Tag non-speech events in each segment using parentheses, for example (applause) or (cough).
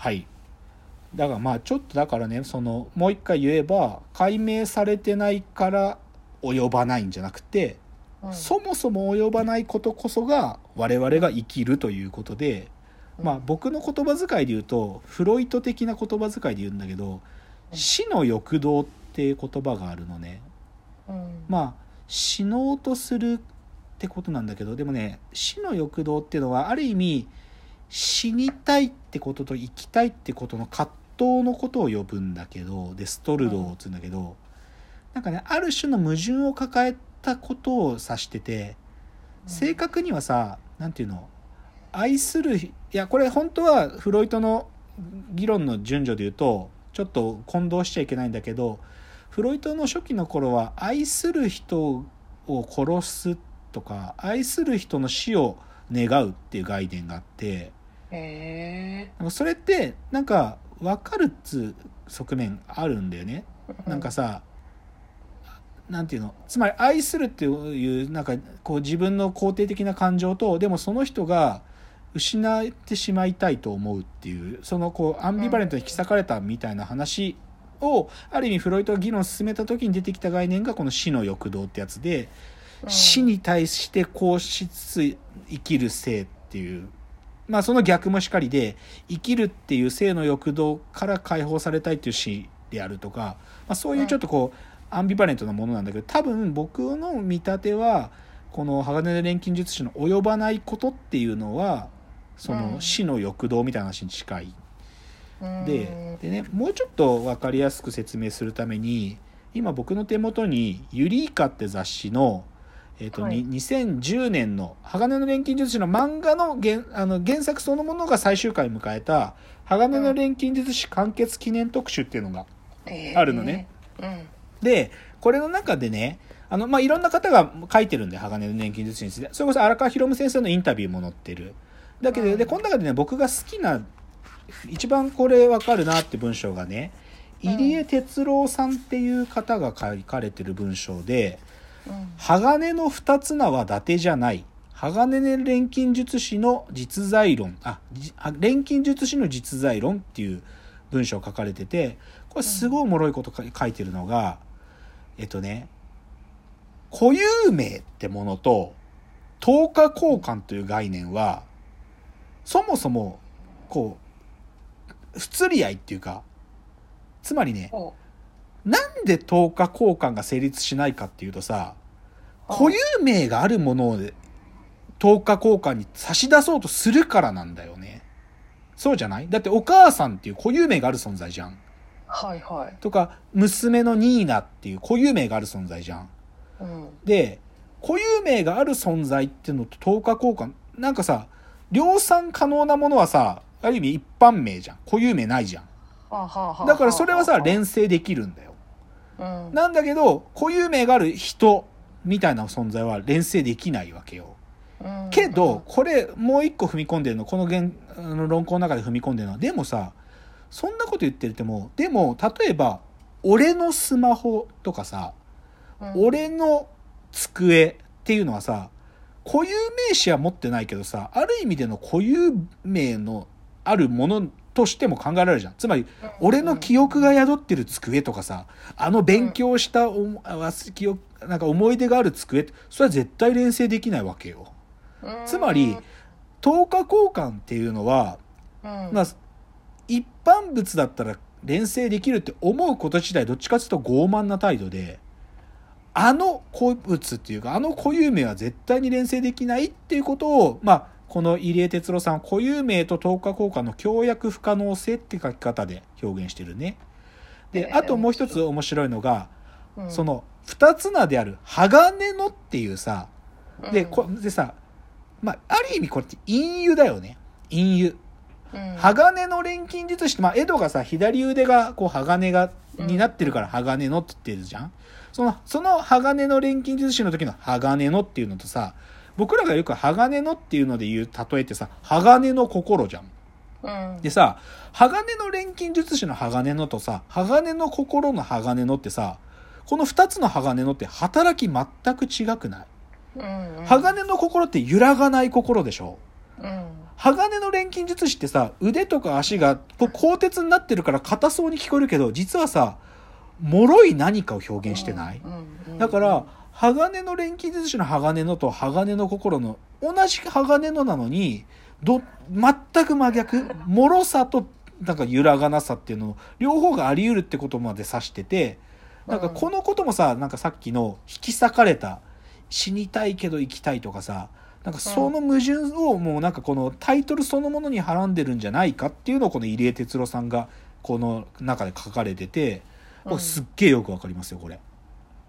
はい。だからまあちょっとだからねそのもう一回言えば解明されてないから及ばないんじゃなくて、うん。そもそも及ばないことこそが我々が生きるということで、まあ僕の言葉遣いで言うとフロイト的な言葉遣いで言うんだけどうん。死の欲動っていう言葉があるのね。うん。まあ死のうとするってことなんだけどでもね死の欲動っていうのはある意味死にたいってことと生きたいってことの葛藤のことを呼ぶんだけどデストルドーっつうんだけど、なんかねある種の矛盾を抱えたことを指してて正確にはさ何て言うの愛するいやこれ本当はフロイトの議論の順序で言うとちょっと混同しちゃいけないんだけどフロイトの初期の頃は愛する人を殺すとか愛する人の死を願うっていう概念があってへなんかそれってなんか分かるっつう側面あるんだよね。えなんかさなんていうの？つまり愛するっていうなんかこう自分の肯定的な感情とでもその人が失ってしまいたいと思うっていうそのこうアンビバレントに引き裂かれたみたいな話をある意味フロイトが議論を進めた時に出てきた概念がこの死の欲動ってやつで死に対してこうしつつ生きる性っていうまあその逆もしかりで生きるっていう性の欲動から解放されたいっていう死であるとか、まあ、そういうちょっとこうアンビバレントなものなんだけど多分僕の見立てはこの鋼の錬金術師の及ばないことっていうのはその死の欲動みたいな話に近い。うん。ででねもうちょっと分かりやすく説明するために今僕の手元に「ユリーカ」って雑誌の,、えーとはい。に2010年の「鋼の錬金術師」の漫画の原あの原作そのものが最終回を迎えた「鋼の錬金術師完結記念特集」っていうのがあるのね。うん。でこれの中でねあの、まあ、いろんな方が書いてるんで鋼の錬金術師について。それこそ荒川博先生のインタビューも載ってる。だけど、うん。でこの中でね僕が好きな一番これ分かるなって文章がねうん。入江哲郎さんっていう方が書かれてる文章でうん「鋼の二つ名は伊達じゃない」「鋼の錬金術師の実在論」あ錬金術師の実在論っていう文章を書かれててこれすごいおもろいことか書いてるのがえっとね固有名ってものと等価交換という概念はそもそもこう不釣り合いっていうかつまりねほなんで等価交換が成立しないかっていうとさう固有名があるものを等価交換に差し出そうとするからなんだよね。そうじゃない？だってお母さんっていう固有名がある存在じゃん。はいはい。とか娘のニーナっていう固有名がある存在じゃん。うん。で固有名がある存在っていうのと等価交換なんかさ量産可能なものはさある意味一般名じゃん。固有名ないじゃん。だからそれはさは連成できるんだよ。あうん。なんだけど固有名がある人みたいな存在は連成できないわけよ。うん。けどこれもう一個踏み込んでるのこの原あの論考の中で踏み込んでるのは。でもさそんなこと言ってるてもでも例えば俺のスマホとかさうん。俺の机っていうのはさ固有名詞は持ってないけどさある意味での固有名のあるものとしても考えられるじゃん。つまり俺の記憶が宿ってる机とかさあの勉強したお記憶なんか思い出がある机ってそれは絶対連成できないわけよ。うん。つまり等価交換っていうのはうん。まあ一般物だったら連成できるって思うこと自体どっちかというと傲慢な態度であの古物っていうかあの固有名は絶対に連成できないっていうことをまあこの入江哲郎さんは固有名と等価交換の協約不可能性って書き方で表現してるね。でえー。あともう一つ面白いのがうん。その二つ名である鋼のっていうさでうん。こでさまあある意味これって隠喩だよね。隠喩。うん。鋼の錬金術師って、まあ、エドがさ、左腕が、こう、鋼が、になってるから、鋼のって言ってるじゃん。その、その鋼の錬金術師の時の鋼のっていうのとさ、僕らがよく鋼のっていうので言う例えってさ、鋼の心じゃん。うん。でさ、鋼の錬金術師の鋼のとさ、鋼の心の鋼のってさ、この二つの鋼のって働き全く違くない？うんうん。鋼の心って揺らがない心でしょ？うん。鋼の錬金術師ってさ腕とか足がこう鋼鉄になってるから硬そうに聞こえるけど実はさ脆い何かを表現してない、だから鋼の錬金術師の鋼のと鋼の心の同じ鋼のなのにど全く真逆脆さとなんか揺らがなさっていうの両方があり得るってことまで指しててなんかこのこともさなんかさっきの引き裂かれた死にたいけど生きたいとかさなんかその矛盾をもうなんかこのタイトルそのものにはらんでるんじゃないかっていうのをこの入江哲郎さんがこの中で書かれててうん。僕すっげえよくわかりますよこれ。へ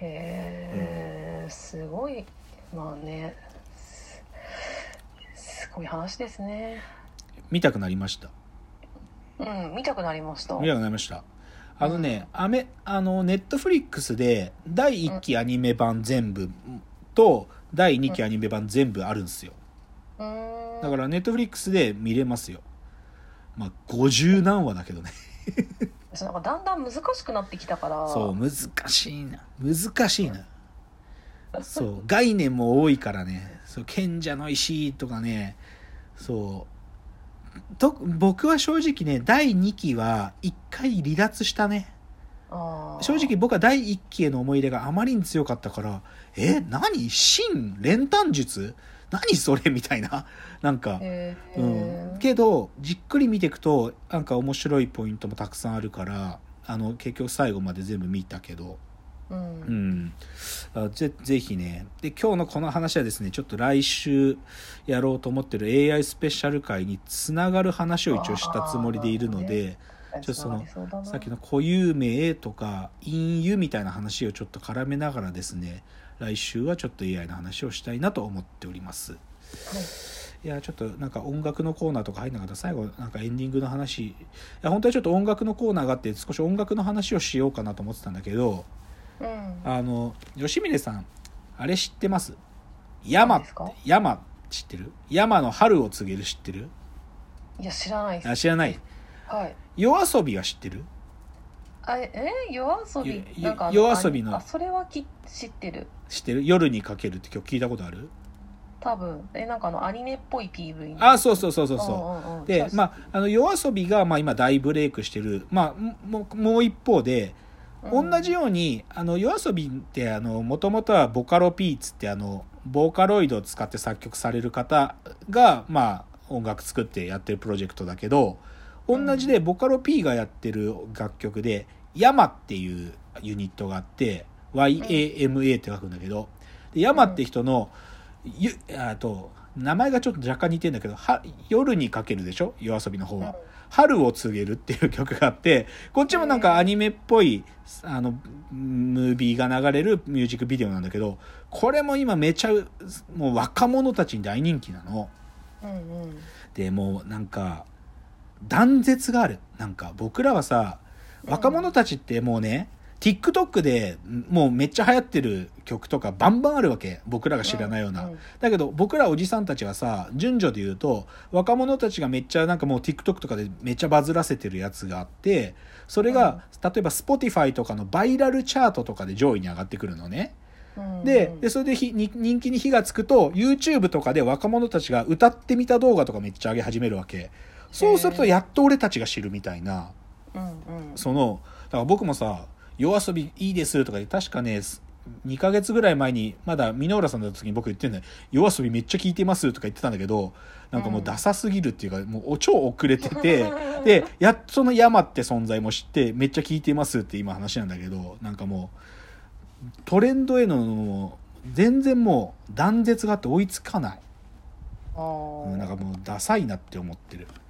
えすごいまあねすすごい話ですね見たくなりました？うん見たくなりました見たくなりました。あのね、アメ、あの、ネットフリックスで、第1期アニメ版全部と、第2期アニメ版全部あるんですよ。うーんだから、ネットフリックスで見れますよ。まあ、50何話だけどね。(laughs) 私なんかだんだん難しくなってきたからそう、難しいな。難しいな。そう、概念も多いからね。そう、賢者の石とかね、そう。と僕は正直ね、第2期は1回離脱したね。正直僕は第1期への思い入れがあまりに強かったから、え、何？真練炭術？何それ？みたいな。(laughs) なんか、へうーん。けど、じっくり見ていくと、なんか面白いポイントもたくさんあるから、あの、結局最後まで全部見たけど、ううん。ん。あぜぜひね。で、今日のこの話はですね、ちょっと来週やろうと思ってる AI スペシャル会につながる話を一応したつもりでいるので、ちょっとそのさっきの固有名とか隠喩みたいな話をちょっと絡めながらですね来週はちょっと AI の話をしたいなと思っております。はい。いやちょっとなんか音楽のコーナーとか入んなかった？最後なんかエンディングの話。いや本当はちょっと音楽のコーナーがあって少し音楽の話をしようかなと思ってたんだけどうん。あの吉峰さんあれ知ってます？山山知ってる？山の春を告げる知ってる？いや知らないあ知らない？はい。夜遊びは知ってる？あえ夜遊び？よなんかあの夜遊びのあそれはき知ってる。知ってる？夜にかけるって曲聞いたことある？多分。えなんかあのアニメっぽい PV あそうそうそうそうそうう。んうんうん。で、まあ、あの夜遊びが、まあ、今大ブレイクしてる、まあ、ももう一方で、うん同じようにあの夜遊びってもともとはボカロ P っつってあのボーカロイドを使って作曲される方が、まあ、音楽作ってやってるプロジェクトだけど同じでボカロ P がやってる楽曲で「ヤマっていうユニットがあって YAMA って書くんだけどでヤマって人の、ゆあと名前がちょっと若干似てんだけどは夜にかけるでしょ？夜遊びの方は。春を告げるっていう曲があって、こっちもなんかアニメっぽい、あの、ムービーが流れるミュージックビデオなんだけど、これも今めちゃ、もう若者たちに大人気なの。うんうんで、もうなんか、断絶がある。なんか僕らはさ、若者たちってもうね、TikTok でもうめっちゃ流行ってる曲とかバンバンあるわけ。僕らが知らないような。うんだけど僕らおじさんたちはさ順序で言うと若者たちがめっちゃなんかもう TikTok とかでめっちゃバズらせてるやつがあってそれが、例えば Spotify とかのバイラルチャートとかで上位に上がってくるのね。うんででそれでひに人気に火がつくと YouTube とかで若者たちが歌ってみた動画とかめっちゃ上げ始めるわけ。そうするとやっと俺たちが知るみたいな。うんうん。そのだから僕もさ「夜遊びいいです」とかで確かね2ヶ月ぐらい前にまだ箕浦さんだった時に僕言ってんだよ「夜遊びめっちゃ聞いてます」とか言ってたんだけどなんかもうダサすぎるっていうかもう超遅れてて (laughs) でやっとその山って存在も知ってめっちゃ聞いてますって今話なんだけどなんかもうトレンドへの全然もう断絶があって追いつかない。うんなんかもうダサいなって思ってる。だか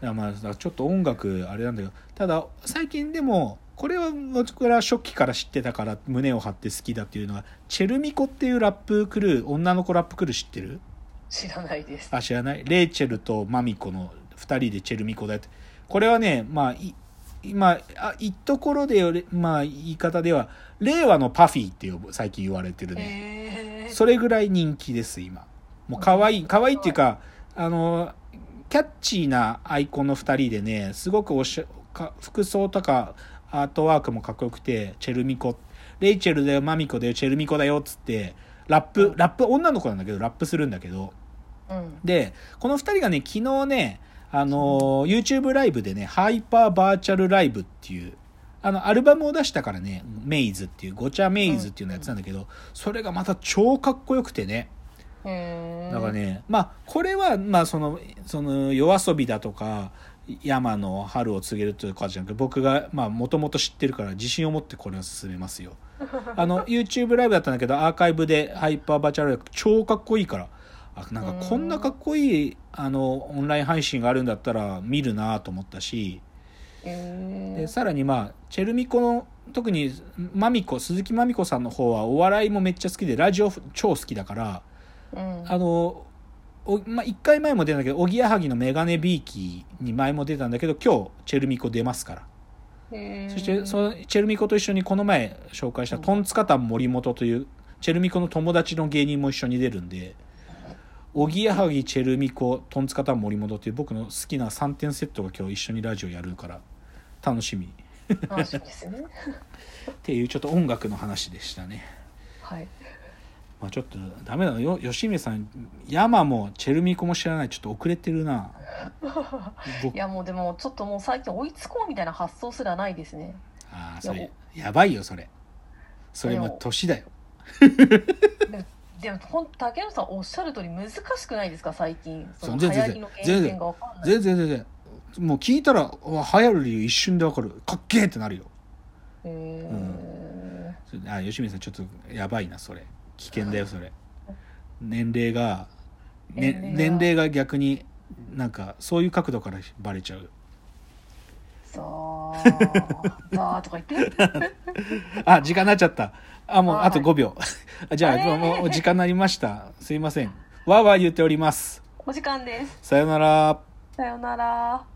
らまあちょっと音楽あれなんだけどただ最近でもこれは僕ら初期から知ってたから胸を張って好きだっていうのはチェルミコっていうラップクルー女の子ラップクルー知ってる？知らないです。あ知らない？レイチェルとマミコの2人でチェルミコだってこれはねまあい今あいっところでまあ言い方では令和のパフィーって呼ぶ最近言われてるね。それぐらい人気です今。もう可愛い可愛いっていうかあのキャッチーなアイコンの2人でねすごくおしゃか服装とかアートワークもかっこよくてチェルミコ。レイチェルだよマミコだよチェルミコだよっつってラップラップ女の子なんだけどラップするんだけど。うん。でこの2人がね昨日ねあのー YouTube ライブでねハイパーバーチャルライブっていうあのアルバムを出したからねメイズっていうごちゃメイズっていうのやつなんだけど、それがまた超かっこよくてね。だからね、まあこれはまあそのその夜遊びだとか山の春を告げるというかじゃなくて僕がもともと知ってるから自信を持ってこれを進めますよ。(laughs) あの YouTube ライブだったんだけどアーカイブでハイパーバーチャル超かっこいいからあなんかこんなかっこいいあのオンライン配信があるんだったら見るなと思ったしでさらにまあチェルミコの特にマミコ鈴木まみこさんの方はお笑いもめっちゃ好きでラジオ超好きだからうん。あのおまあ、1回前も出たんだけどおぎやはぎのメガネビーキに前も出たんだけど今日チェルミコ出ますから。そしてそのチェルミコと一緒にこの前紹介したトンツカタン森本というチェルミコの友達の芸人も一緒に出るんでおぎやはぎチェルミコトンツカタン森本っていう僕の好きな3点セットが今日一緒にラジオやるから楽しみ。楽しみですね。(laughs) っていうちょっと音楽の話でしたね。はいまあ、ちょっとダメだな。よ吉見さん山もチェルミコも知らない。ちょっと遅れてるな。(laughs) 僕。いやもうでもちょっともう最近追いつこうみたいな発想すらないですね。ああそれいやばいよそれ。それも年だよ。(laughs) でもほん竹野さんおっしゃる通り難しくないですか？最近。その流行りの原点がわかんない。全然全然もう聞いたら流行る理由一瞬でわかる。かっけえってなるよ。へそれあ吉見さんちょっとやばいなそれ危険だよそれ。年齢が、ね、年齢が。年齢が逆になんかそういう角度からバレちゃう。ーさあとか言って。(laughs) あ時間になっちゃった。あもうはい。あと5秒。あ (laughs) じゃああれもうもう時間になりました。すいません。わーわー言っております。お時間です。さよなら。さよなら